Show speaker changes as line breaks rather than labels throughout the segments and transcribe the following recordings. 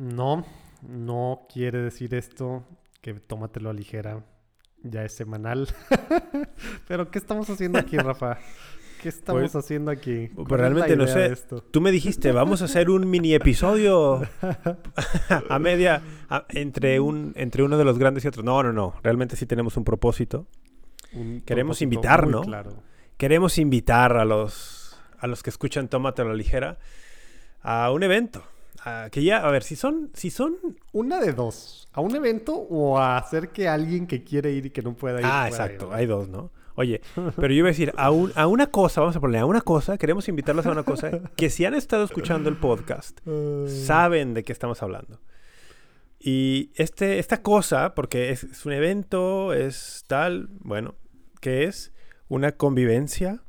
No, no quiere decir esto que tómatelo a ligera. Ya es semanal. Pero ¿qué estamos haciendo aquí, Rafa? ¿Qué estamos
Pues-
haciendo aquí?
pues
¿Cuál es la
realmente no sé.
esto?
Tú me dijiste, vamos a hacer un mini episodio a media a- entre un entre uno de los grandes y otros. No, no, no. Realmente sí tenemos un propósito.
Un
Queremos
propósito
invitar, ¿no?
Claro.
Queremos invitar a los a los que escuchan Tómate a la ligera a un evento. A que ya, a ver, si son si son
Una de dos. ¿A un evento o a hacer que alguien que quiere ir y que no pueda ir?
Ah,
pueda
exacto,
ir?
hay dos, ¿no? Oye, pero yo iba a decir, a, un- a una cosa, vamos a ponerle a una cosa, queremos invitarlos a una cosa, que si han estado escuchando el podcast, saben de qué estamos hablando. Y este, esta cosa, porque es, es un evento, es tal, bueno, que es una convivencia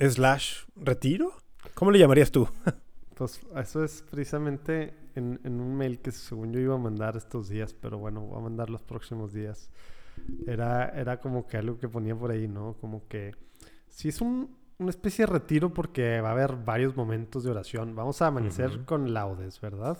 slash retiro. ¿Cómo le llamarías tú?
Pues eso es precisamente en, en un mail que según yo iba a mandar estos días, pero bueno, voy a mandar los próximos días. Era, era como que algo que ponía por ahí, ¿no? Como que si es un, una especie de retiro porque va a haber varios momentos de oración. Vamos a amanecer
Ujú.
con laudes, ¿verdad?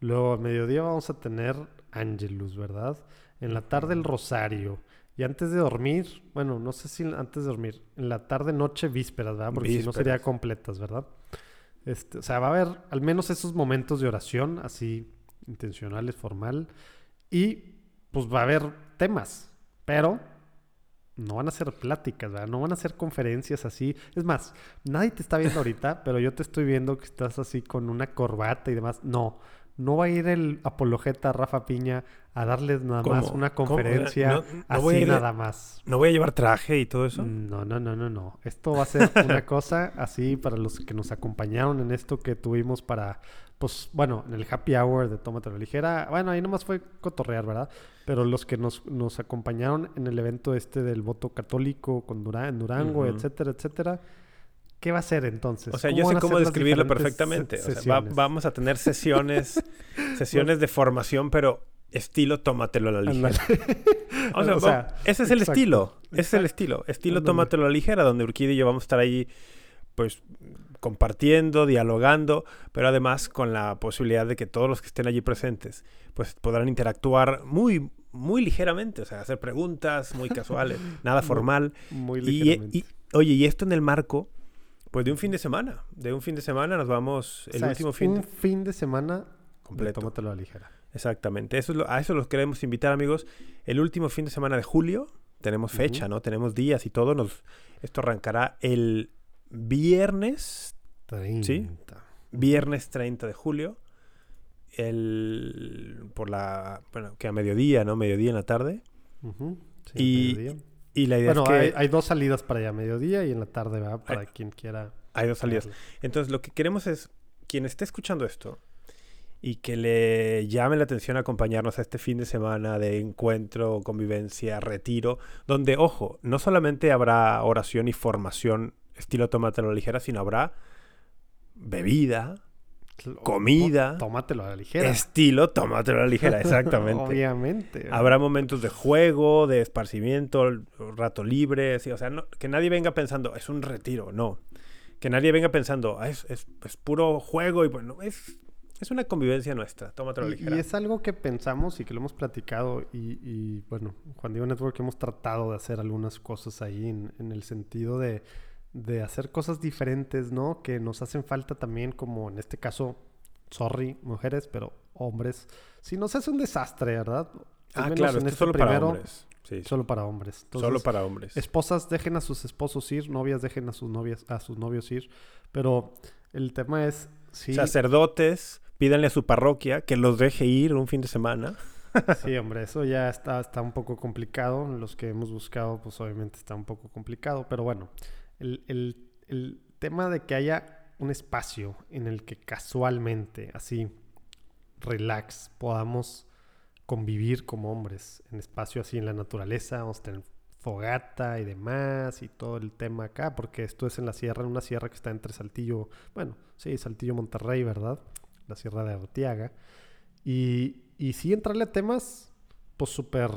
Luego a mediodía vamos a tener ángelus, ¿verdad? En la tarde el rosario. Y antes de dormir, bueno, no sé si antes de dormir, en la tarde, noche, vísperas, ¿verdad? Porque si no sería
Vísperas.
completas, ¿verdad? Este, o sea, va a haber al menos esos momentos de oración, así intencionales, formal. Y pues va a haber temas, pero no van a ser pláticas, ¿verdad? No van a ser conferencias así. Es más, nadie te está viendo ahorita, pero yo te estoy viendo que estás así con una corbata y demás. No, no va a ir el apologeta Rafa Piña a darles nada
¿Cómo?
más una conferencia
No- no
así
voy a ir
nada más.
¿No voy a llevar traje y todo eso?
No, no, no, no, no. Esto va a ser una cosa así para los que nos acompañaron en esto que tuvimos para, pues, bueno, en el happy hour de Tómate la Ligera. Bueno, ahí nomás fue cotorrear, ¿verdad? Pero los que nos, nos acompañaron en el evento este del voto católico con Dura- en Durango, etcétera, etcétera. ¿Qué va a ser entonces?
O sea, yo sé cómo describirlo perfectamente.
se-
O sea, va-
sesiones?
vamos a tener sesiones, sesiones de formación, pero estilo tómatelo a la ligera. O sea,
O sea,
ese es el
exacto,
estilo. Ese es el estilo. Estilo tómatelo a la ligera, donde Urquidi y yo vamos a estar ahí, pues, compartiendo, dialogando, pero además con la posibilidad de que todos los que estén allí presentes, pues, podrán interactuar muy, muy ligeramente. O sea, hacer preguntas muy casuales, nada formal.
Muy ligeramente.
y- oye, y esto en el marco, pues, de un fin de semana. De un fin de semana nos vamos,
O
el
sea,
último fin
un
de-
fin de semana
completo.
de Tómatelo a la Ligera.
Exactamente. Eso es lo- a eso los queremos invitar, amigos. El último fin de semana de julio. Tenemos fecha. ¿no? Tenemos días y todo. Nos, esto arrancará el viernes,
30.
viernes 30 de julio. El, por la, bueno, que a mediodía, ¿no? Mediodía en la tarde.
Sí,
Y-
mediodía.
Y la idea
Bueno,
es que
hay,
hay,
hay dos salidas para allá, mediodía y en la tarde, ¿verdad? Para quien quiera.
dos salidas. Entonces, lo que queremos es, quien esté escuchando esto y que le llame la atención a acompañarnos a este fin de semana de encuentro, convivencia, retiro, donde, ojo, no solamente habrá oración y formación estilo tómatelo a la ligera, sino habrá bebida, Comida.
tó- Tómatelo a la ligera.
estilo tómatelo a la ligera, exactamente.
Obviamente.
Habrá momentos de juego, de esparcimiento, rato libre, sí, o sea, no- que nadie venga pensando, es un retiro, no. Que nadie venga pensando, "Ah, es, es- es puro juego y bueno, es, es una convivencia nuestra, tómatelo a la ligera.
y es algo que pensamos y que lo hemos platicado y, y, bueno, Juan Diego Network hemos tratado de hacer algunas cosas ahí en, en el sentido de, de hacer cosas diferentes, ¿no? Que nos hacen falta también como en este caso, sorry, mujeres, pero hombres. Si nos hace un desastre, ¿verdad? Al
ah, claro,
en este
solo para hombres. Sí,
Solo para hombres.
solo para hombres.
Esposas dejen a sus esposos ir, novias dejen a sus novias, a sus novios ir. Pero el tema es sí,
Sacerdotes, pídanle a su parroquia que los deje ir un fin de semana.
sí, hombre, eso ya está, está un poco complicado. Los que hemos buscado, pues obviamente está un poco complicado. Pero bueno, el, el- el tema de que haya un espacio en el que casualmente, así, relax, podamos convivir como hombres en espacio así en la naturaleza, vamos a tener fogata y demás y todo el tema acá, porque esto es en la sierra, en una sierra que está entre Saltillo, bueno, sí, Saltillo Monterrey, ¿verdad? La sierra de Arteaga. Y, y sí entrarle a temas, pues súper,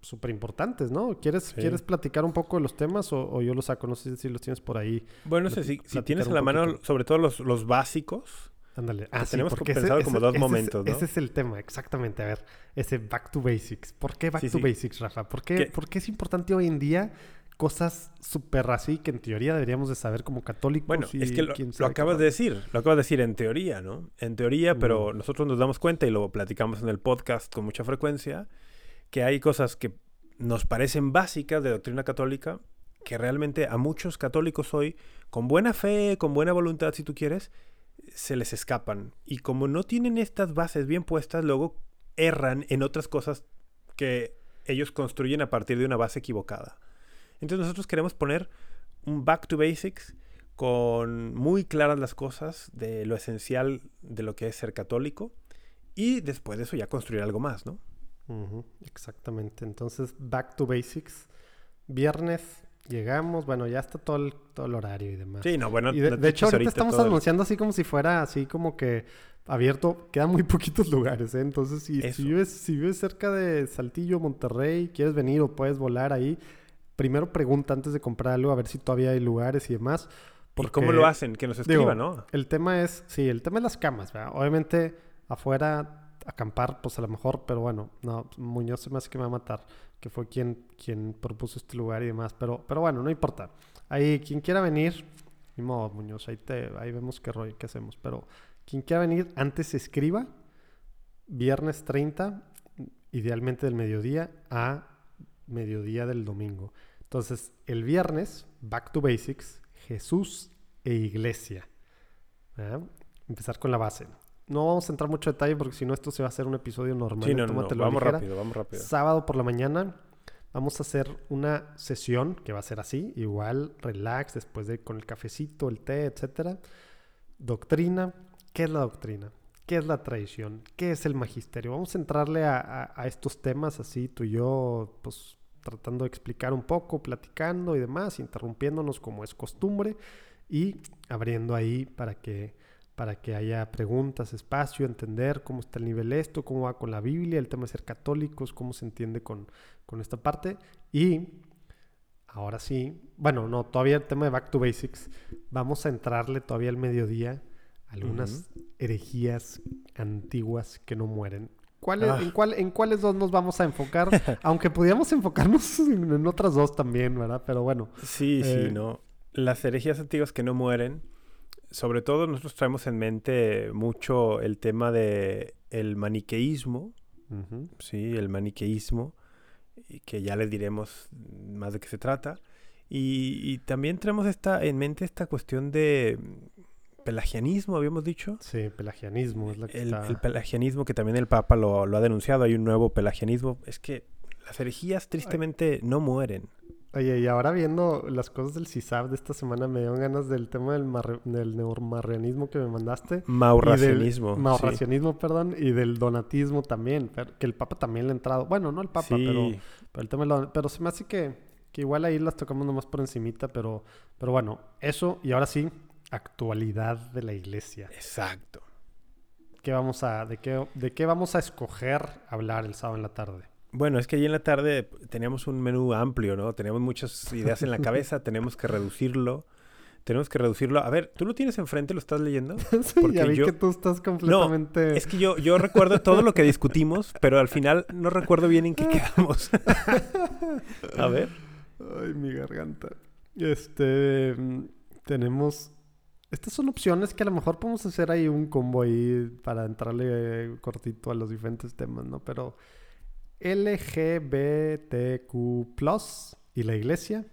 súper importantes, ¿no? ¿Quieres,
Sí.
¿Quieres platicar un poco de los temas o, o yo los saco? No sé si los tienes por ahí.
Bueno, no sé, si, tienes en la mano, sobre todo los, los básicos,
Ándale. Ah, sí,
tenemos
porque
pensado como dos
ese es-
momentos, ¿no?
Ese es el tema, exactamente. A ver, ese back to basics. ¿Por qué back
Sí,
to basics, Rafa? ¿Por qué, por qué es importante hoy en día cosas súper así que en teoría deberíamos de saber como católicos?
Bueno,
y
es que lo, acabas de decir, lo acabas de decir en teoría, ¿no? En teoría, pero
Mm.
nosotros nos damos cuenta y lo platicamos en el podcast con mucha frecuencia, que hay cosas que nos parecen básicas de doctrina católica, que realmente a muchos católicos hoy, con buena fe, con buena voluntad, si tú quieres, se les escapan. Y como no tienen estas bases bien puestas, luego erran en otras cosas que ellos construyen a partir de una base equivocada. Entonces nosotros queremos poner un back to basics con muy claras las cosas de lo esencial de lo que es ser católico y después de eso ya construir algo más, ¿no?
Exactamente. Entonces, back to basics. Viernes llegamos, bueno, ya está todo el, todo el horario y demás.
Sí, no, bueno,
Y de,
no
de hecho, ahorita estamos
el-
anunciando así como si fuera así como que abierto. Quedan muy poquitos lugares, ¿eh? Entonces, si, si, vives, si vives cerca de Saltillo, Monterrey, quieres venir o puedes volar ahí, primero pregunta antes de comprar algo a ver si todavía hay lugares y demás.
¿Y cómo
porque-
lo hacen? Que nos
digo,
escriban, ¿no?
El tema es, sí, el tema es las camas, ¿verdad? Obviamente afuera acampar, pues a lo mejor, pero bueno, no, Muñoz se me hace que me va a matar, que fue quien, quien propuso este lugar y demás, pero, pero bueno, no importa. Ahí, quien quiera venir, ni modo, Muñoz, ahí, te, ahí vemos qué rollo, qué hacemos, pero quien quiera venir, antes escriba, viernes 30, idealmente del mediodía a mediodía del domingo. Entonces, el viernes, back to basics, Jesús e iglesia. Empezar con la base. No vamos a entrar mucho detalle porque si no esto se va a hacer un episodio normal.
Sí, no, vamos
ligera.
rápido, vamos rápido.
Sábado por la mañana vamos a hacer una sesión que va a ser así, igual, relax, después de con el cafecito, el té, etcétera. Doctrina, ¿qué es la doctrina? ¿Qué es la tradición? ¿Qué es el magisterio? Vamos a entrarle a, a- a estos temas así, tú y yo, pues tratando de explicar un poco, platicando y demás, interrumpiéndonos como es costumbre y abriendo ahí para que, para que haya preguntas, espacio, entender cómo está el nivel esto, cómo va con la Biblia, el tema de ser católicos, cómo se entiende con, con esta parte. Y ahora sí, bueno, no, todavía el tema de Back to Basics, vamos a entrarle todavía al mediodía a algunas herejías antiguas que no mueren. ¿Cuáles,
Ah.
en, cuál- ¿En cuáles dos nos vamos a enfocar? Aunque pudiéramos enfocarnos en, en otras dos también, ¿verdad? Pero bueno.
Sí,
Eh,
sí, no. Las herejías antiguas que no mueren, sobre todo nosotros traemos en mente mucho el tema de el maniqueísmo, sí, el maniqueísmo, que ya les diremos más de qué se trata. Y, y también traemos esta, en mente esta cuestión de pelagianismo, habíamos dicho.
Sí, pelagianismo es la que
El,
está...
el pelagianismo que también el Papa lo, lo ha denunciado, hay un nuevo pelagianismo. Es que las herejías tristemente no mueren.
Oye, y ahora viendo las cosas del CISAB de esta semana, me dieron ganas del tema del, marre- del neomarrianismo que me mandaste.
Maurracionismo.
Y del, maurracionismo, perdón, y del donatismo también. que el Papa también le ha entrado. Bueno, no el Papa,
sí.
pero, pero el tema del Pero se me hace que, que igual ahí las tocamos nomás por encimita, pero, pero bueno, eso. Y ahora sí, actualidad de la iglesia.
Exacto.
¿Qué vamos a, de, qué, ¿De qué vamos a escoger hablar el sábado en la tarde?
Bueno, es que allí en la tarde teníamos un menú amplio, ¿no? Tenemos muchas ideas en la cabeza, tenemos que reducirlo. Tenemos que reducirlo. A ver, ¿tú lo tienes enfrente? ¿Lo estás leyendo?
Sí,
Porque
ya vi
yo-
que tú estás completamente...
Es que yo, yo recuerdo todo lo que discutimos, pero al final no recuerdo bien en qué quedamos. A ver.
Ay, mi garganta. Este, tenemos... Estas son opciones que a lo mejor podemos hacer ahí un combo ahí para entrarle eh, cortito a los diferentes temas, ¿no? Pero LGBTQ+, y la iglesia,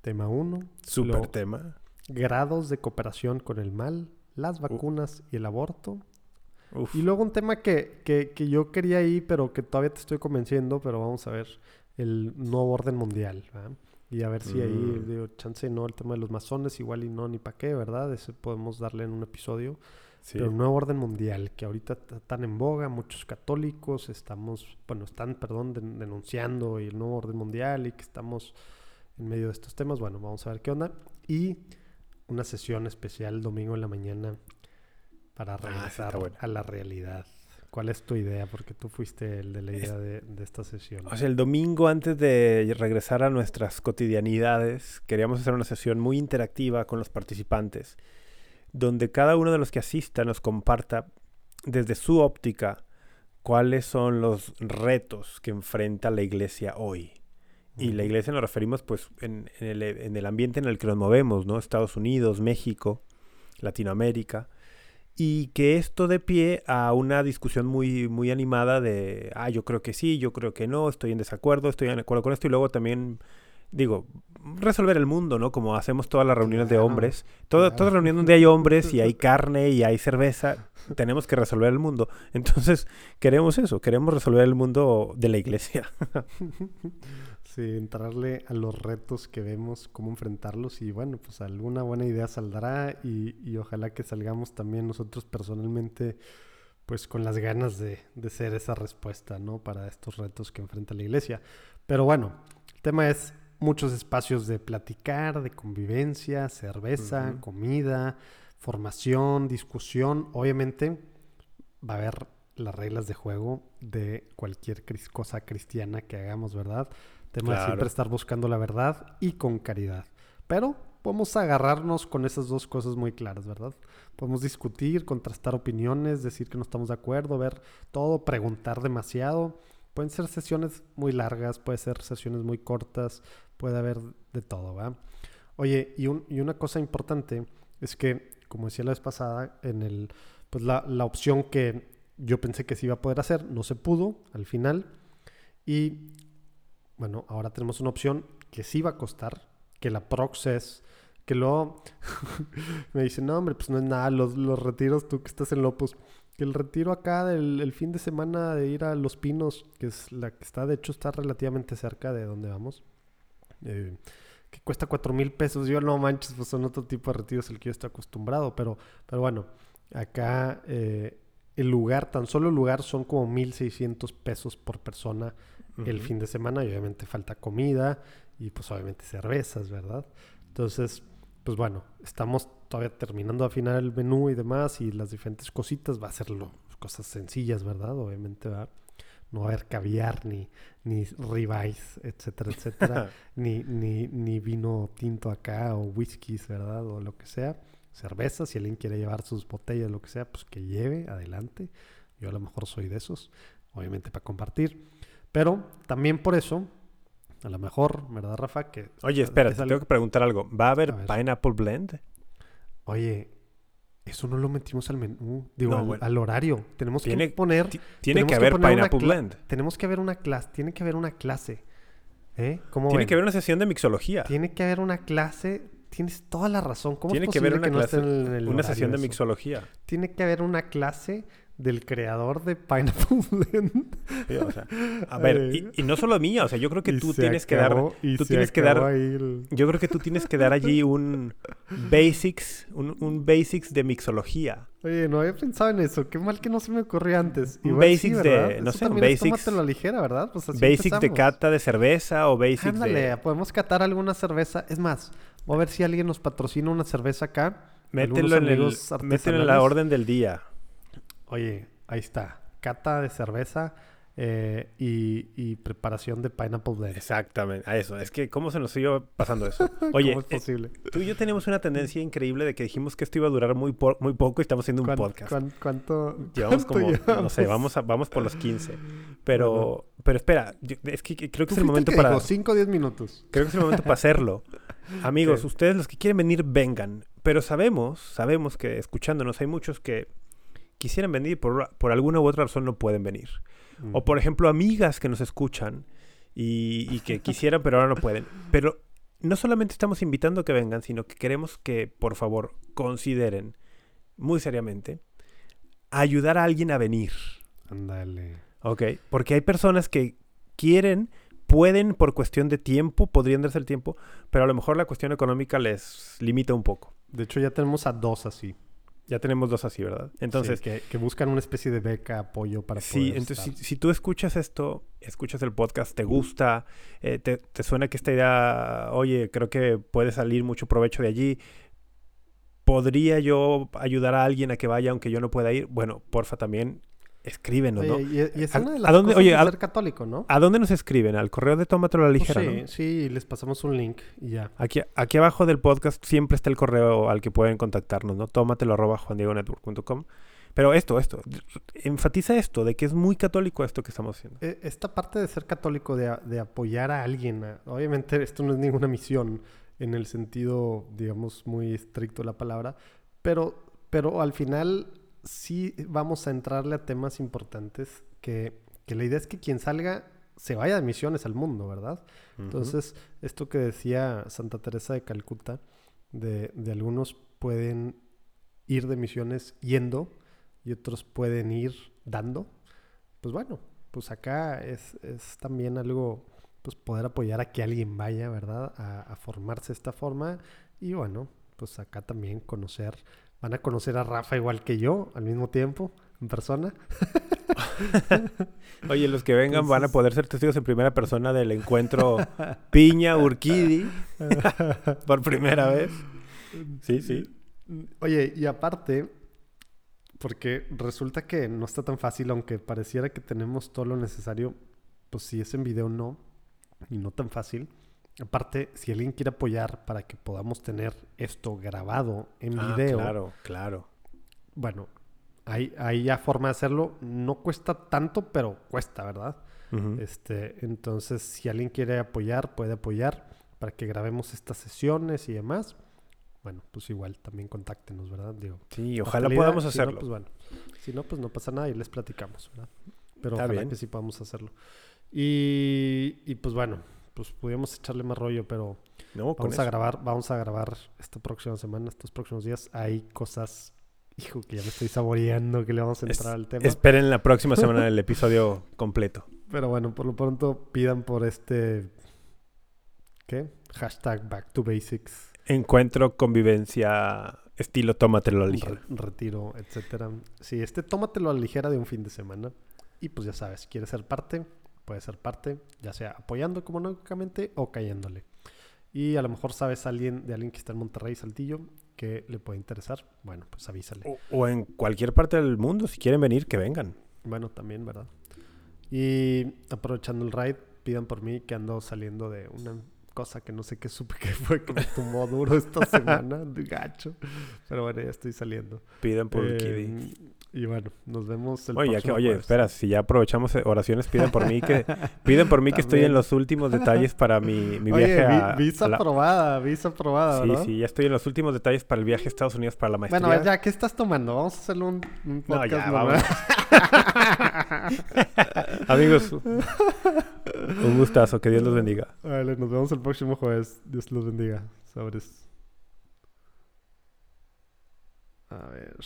tema 1.
Súper tema.
Grados de cooperación con el mal, las vacunas y el aborto.
Uf.
Y luego un tema que, que, que yo quería ahí, pero que todavía te estoy convenciendo, pero vamos a ver, el nuevo orden mundial, ¿verdad? Y a ver si ahí,
Mm.
digo, chance no, el tema de los masones, igual y no, ni para qué, ¿verdad? Ese podemos darle en un episodio.
Sí.
Pero el nuevo orden mundial, que ahorita está tan en boga, muchos católicos estamos, bueno, están, perdón, den- denunciando el nuevo orden mundial y que estamos en medio de estos temas. Bueno, vamos a ver qué onda. Y una sesión especial domingo en la mañana para
Ah,
regresar
bueno.
a la realidad. ¿Cuál es tu idea? Porque tú fuiste el de la idea de, de esta sesión.
O sea, el domingo antes de regresar a nuestras cotidianidades, queríamos hacer una sesión muy interactiva con los participantes. Donde cada uno de los que asista nos comparta desde su óptica cuáles son los retos que enfrenta la iglesia hoy. Y la iglesia nos referimos pues en, el, en, el, ambiente en el que nos movemos, ¿no? Estados Unidos, México, Latinoamérica. Y que esto de pie a una discusión muy, muy animada de, ah, yo creo que sí, yo creo que no, estoy en desacuerdo, estoy en acuerdo con esto. Y luego también, digo, resolver el mundo, ¿no? Como hacemos todas las reuniones de hombres. Toda, toda reunión donde hay hombres y hay carne y hay cerveza, tenemos que resolver el mundo. Entonces, queremos eso, queremos resolver el mundo de la iglesia.
sí, entrarle a los retos que vemos, cómo enfrentarlos y bueno, pues alguna buena idea saldrá y, y ojalá que salgamos también nosotros personalmente pues con las ganas de, de ser esa respuesta, ¿no? Para estos retos que enfrenta la iglesia. Pero bueno, el tema es muchos espacios de platicar, de convivencia, cerveza, comida, formación, discusión. Obviamente va a haber las reglas de juego de cualquier cosa cristiana que hagamos, ¿verdad? Tema de siempre estar buscando la verdad y con caridad. Pero podemos agarrarnos con esas dos cosas muy claras, ¿verdad? Podemos discutir, contrastar opiniones, decir que no estamos de acuerdo, ver todo, preguntar demasiado. Pueden ser sesiones muy largas, pueden ser sesiones muy cortas, puede haber de todo, ¿va? Oye, y, y una cosa importante es que, como decía la vez pasada, en el, pues la, la opción que yo pensé que se iba a poder hacer, no se pudo al final. Y bueno, ahora tenemos una opción que sí va a costar, que la Prox es, que luego me dicen, no, hombre, pues no es nada, los, los retiros, tú que estás en Lopus, el retiro acá del el fin de semana de ir a Los Pinos, que es la que está, de hecho, está relativamente cerca de donde vamos. Eh, que cuesta cuatro mil pesos. Yo no manches, pues son otro tipo de retiros el que yo estoy acostumbrado. Pero, pero bueno, acá eh, el lugar, tan solo el lugar son como 1600 pesos por persona el fin de semana. Y obviamente falta comida y pues obviamente cervezas, ¿verdad? Entonces, pues bueno, estamos todavía terminando de afinar el menú y demás y las diferentes cositas. Va a ser cosas sencillas, ¿verdad? Obviamente va no va a haber caviar, ni, ni ribeyes, etcétera, etcétera, ni, ni, ni vino tinto acá, o whiskies, ¿verdad? O lo que sea. Cerveza, si alguien quiere llevar sus botellas, lo que sea, pues que lleve, adelante. Yo a lo mejor soy de esos, obviamente para compartir. Pero también por eso, a lo mejor, ¿verdad, Rafa? Que,
Oye, espera, te tengo que preguntar algo. ¿Va a haber Pineapple Blend?
Oye, eso no lo metimos al menú, digo, al, horario. Tenemos que poner.
Tiene que haber Pineapple Blend.
Tenemos que haber una clase. Tiene que haber una clase. ¿Eh?
tiene que haber una sesión de mixología.
Tiene que haber una clase. Tienes toda la razón. ¿Cómo
tiene que haber una, clase, una sesión de mixología.
Tiene que haber una clase del creador de Pineapple
a ver, y, no solo mía, o sea, yo creo que tú tienes que dar, tú tienes que dar, yo creo que tú tienes que dar allí un basics, un, basics de mixología.
Oye, no había pensado en eso, qué mal que no se me ocurrió antes.
Un basics de, no sé, un basics.
la ligera, ¿verdad?
Pues basics de cata de cerveza o basics
Ándale, podemos catar alguna cerveza. Es más, voy a ver si alguien nos patrocina una cerveza acá.
Mételo en, el, mételo en la orden del día.
Oye, ahí está. Cata de cerveza eh, y, preparación de pineapple blend.
Exactamente, a eso. Es que, ¿cómo se nos iba pasando eso? Oye, es eh, posible? tú y yo tenemos una tendencia increíble de que dijimos que esto iba a durar muy, muy poco y estamos haciendo un podcast.
¿Cuánto?
Llevamos como, no sé, vamos, vamos por los 15. Pero, pero espera, es que creo que es el momento para...
5 o 10 minutos.
Creo que es el momento para hacerlo. Amigos, ustedes los que quieren venir, vengan. Pero sabemos, sabemos que escuchándonos hay muchos que quisieran venir y por, por alguna u otra razón no pueden venir. O por ejemplo, amigas que nos escuchan y, que quisieran pero ahora no pueden. Pero no solamente estamos invitando a que vengan, sino que queremos que por favor consideren muy seriamente ayudar a alguien a venir.
Ándale.
Ok, porque hay personas que quieren, pueden por cuestión de tiempo, podrían darse el tiempo, pero a lo mejor la cuestión económica les limita un poco.
De hecho, ya tenemos a dos así.
Ya tenemos dos así, ¿verdad?
Entonces... que, buscan una especie de beca, apoyo para
poder Sí, entonces si, tú escuchas esto, escuchas el podcast, te gusta, eh, te, suena que esta idea, oye, creo que puede salir mucho provecho de allí, ¿podría yo ayudar a alguien a que vaya aunque yo no pueda ir? Bueno, porfa también escríbenos, ¿no?
Oye, y, y es
¿A-
una de
a
las
dónde-
cosas
oye,
de
a-
ser católico, ¿no?
¿A dónde nos escriben? Al correo de Tómatelo a la
Pues
ligera,
sí,
¿no?
sí, les pasamos un link y ya.
Aquí, aquí abajo del podcast siempre está el correo al que pueden contactarnos, ¿no? Tómatelo arroba juandiegonetwork.com. Pero esto, esto, enfatiza esto, de que es muy católico esto que estamos haciendo.
Eh, Esta parte de ser católico, de, a- de apoyar a alguien, a- obviamente esto no es ninguna misión en el sentido, digamos, muy estricto de la palabra, pero, pero al final sí vamos a entrarle a temas importantes que, que la idea es que quien salga se vaya de misiones al mundo, ¿verdad? Entonces, esto que decía Santa Teresa de Calcuta, de, de algunos pueden ir de misiones yendo y otros pueden ir dando, pues bueno, pues acá es, es también algo, pues poder apoyar a que alguien vaya, ¿verdad? A, a formarse de esta forma y bueno, pues acá también conocer, van a conocer a Rafa igual que yo al mismo tiempo, en persona.
Oye, los que vengan van a poder ser testigos en primera persona del encuentro Piña Urquidi por primera vez. Sí, sí.
Oye, y aparte, porque resulta que no está tan fácil, aunque pareciera que tenemos todo lo necesario, pues si es en video no, y no tan fácil. Aparte, si alguien quiere apoyar para que podamos tener esto grabado en
Ah,
video,
claro, claro.
bueno, hay, hay ya forma de hacerlo. No cuesta tanto, pero cuesta, ¿verdad?
Ujú.
Este, entonces, si alguien quiere apoyar, puede apoyar para que grabemos estas sesiones y demás. Bueno, pues igual también contáctenos, ¿verdad? Digo,
Sí, ojalá podamos
si no,
hacerlo.
pues bueno. Si no, pues no pasa nada y les platicamos, ¿verdad? Pero
Está
ojalá
bien.
que sí podamos hacerlo. Y, y pues bueno, pues pudimos echarle más rollo, pero
No,
vamos a grabar, vamos a grabar esta próxima semana, estos próximos días. Hay cosas, hijo, que ya me estoy saboreando que le vamos a
Es-
entrar al tema.
Esperen la próxima semana el episodio completo.
Pero bueno, por lo pronto pidan por este, ¿qué? Hashtag Back to Basics.
Encuentro, convivencia, estilo tómatelo a la ligera.
re- retiro, etcétera. Sí, este tómatelo a la ligera de un fin de semana. Y pues ya sabes, quieres ser parte, puedes ser parte, ya sea apoyando económicamente o cayéndole. Y a lo mejor sabes a alguien de alguien que está en Monterrey, Saltillo, que le puede interesar. Bueno, pues avísale.
O, o en cualquier parte del mundo, si quieren venir, que vengan.
Bueno, también, ¿verdad? Y aprovechando el ride, pidan por mí que ando saliendo de una cosa que no sé qué supe que fue que me tumbó duro esta semana, de gacho. Pero bueno, ya estoy saliendo.
Piden por
Eh,
Kiddy.
Y bueno, nos vemos el
Oye, ya que,
próximo
oye,
jueves.
espera, si ya aprovechamos oraciones, piden por mí que piden por mí que estoy en los últimos detalles para mi, mi
Oye,
viaje
vi-
a,
visa
a la-
aprobada, visa aprobada,
Sí, sí, ya estoy en los últimos detalles para el viaje a Estados Unidos para la maestría.
Bueno, ya, ¿qué estás tomando? Vamos a hacerle un, un
No,
podcast
ya. Amigos, un gustazo, que Dios los bendiga.
Vale, nos vemos el próximo jueves. Dios los bendiga. Sabres. A ver.